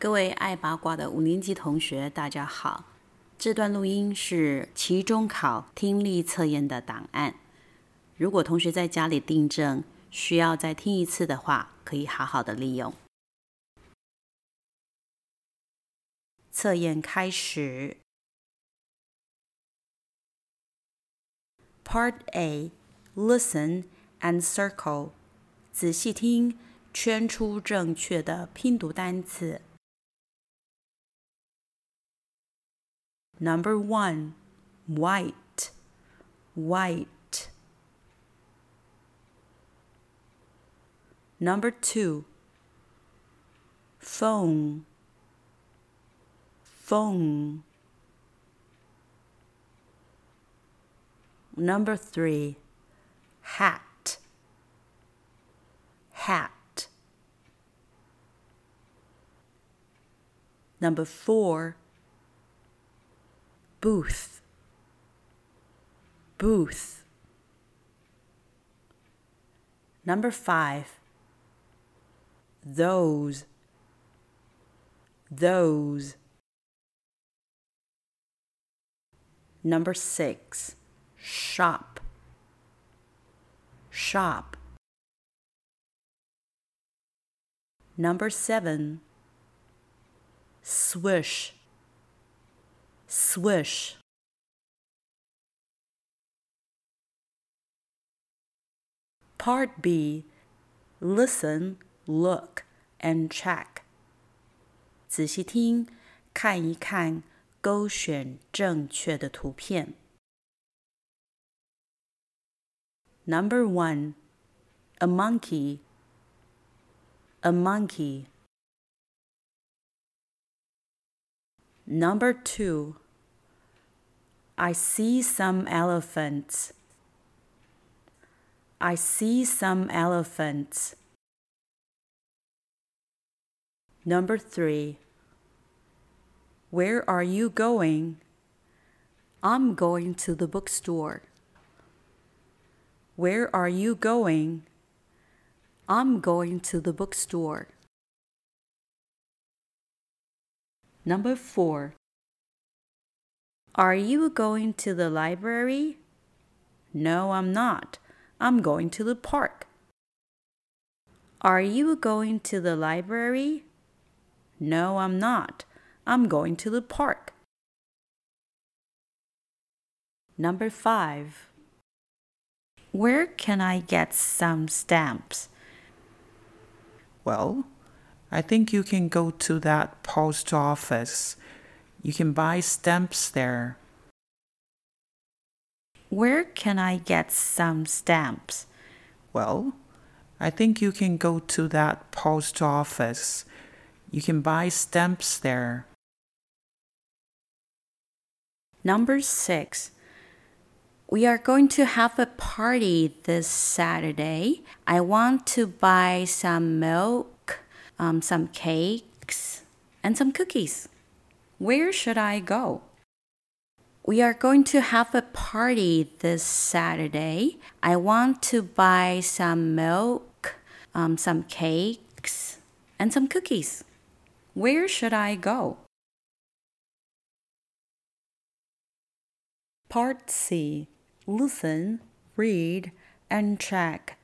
各位爱八卦的五年级同学，大家好。这段录音是期中考听力测验的档案。如果同学在家里订正，需要再听一次的话，可以好好的利用。测验开始。Part A: Listen and circle. 仔细听，圈出正确的拼读单词。Number one, white, white. Number two, phone, phone. Number three, hat, hat. Number four, booth, booth. Number five, those, those. Number six, shop, shop. Number seven, swish, swish. Part B Listen, look, and check. 仔细听，看一看，勾选正确的图片。Number one, a monkey, a monkey. Number two, I see some elephants. I see some elephants. Number three, where are you going? I'm going to the bookstore. Where are you going? I'm going to the bookstore. Number four. Are you going to the library? No, I'm not. I'm going to the park. Are you going to the library? No, I'm not. I'm going to the park. Number five. Where can I get some stamps? Well, I think you can go to that post office. You can buy stamps there. Where can I get some stamps? Well, I think you can go to that post office. You can buy stamps there. Number six. We are going to have a party this Saturday. I want to buy some milk, um, some cakes, and some cookies. Where should I go? We are going to have a party this Saturday. I want to buy some milk, um, some cakes, and some cookies. Where should I go? Part C Listen, read, and check.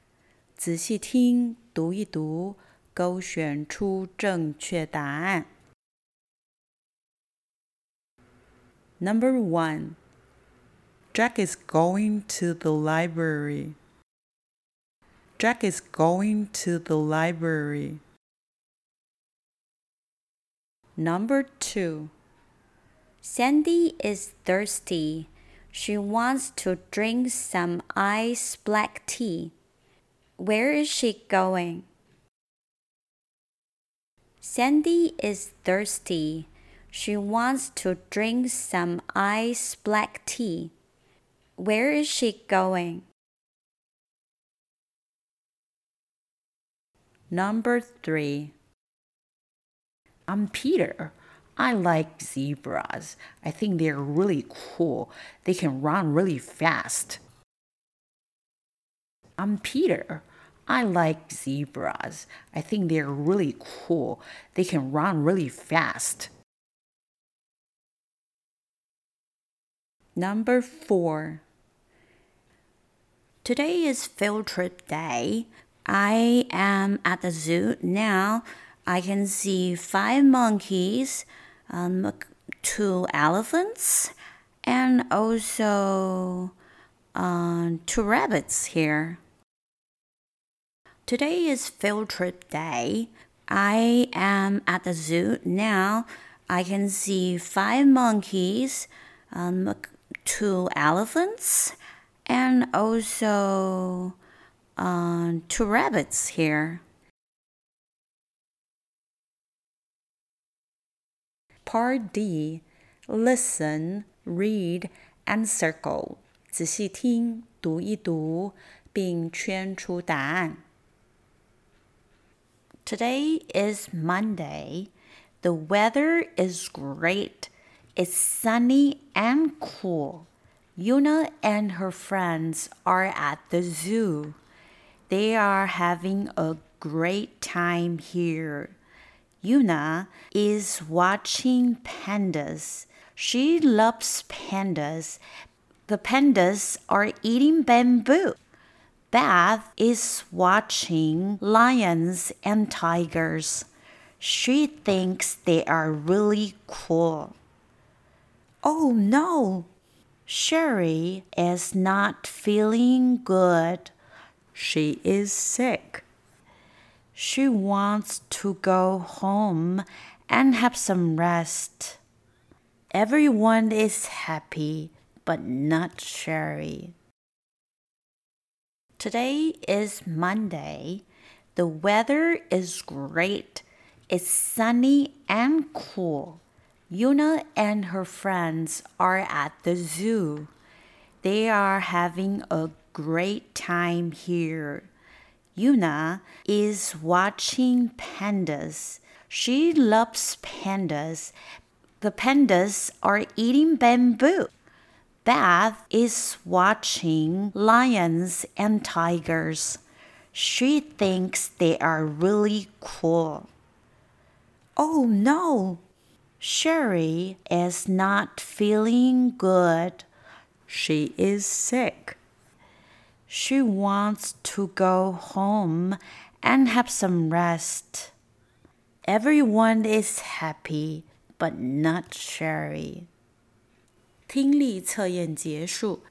仔细听，读一读，勾选出正确答案。 Number one. Jack is going to the library. Jack is going to the library. Number two. Sandy is thirsty. She wants to drink some ice black tea. Where is she going? Sandy is thirsty. She wants to drink some ice black tea. Where is she going? Number three. I'm Peter. I like zebras. I think they're really cool. They can run really fast. I'm Peter. I like zebras. I think they're really cool. They can run really fast. Number four. Today is field trip day. I am at the zoo now. I can see five monkeys, um, two elephants, and also uh, two rabbits here. Today is field trip day. I am at the zoo now. I can see five monkeys, um, two elephants, and also uh, two rabbits here. Part D Listen, read, and circle. 仔细听，读一读，并圈出答案。Today is Monday. The weather is great. it's sunny and cool. Yuna and her friends are at the zoo. They are having a great time here. Yuna is watching pandas. She loves pandas. The pandas are eating bamboo. Beth is watching lions and tigers. She thinks they are really cool. Oh no! Sherry is not feeling good. She is sick. She wants to go home and have some rest. Everyone is happy, but not Sherry. Today is Monday. The weather is great. It's sunny and cool. Yuna and her friends are at the zoo. They are having a great time here. Yuna is watching pandas. She loves pandas. The pandas are eating bamboo. Beth is watching lions and tigers. She thinks they are really cool. Oh no! Sherry is not feeling good. She is sick. She wants to go home and have some rest. Everyone is happy, but not Sherry. 听力测验结束。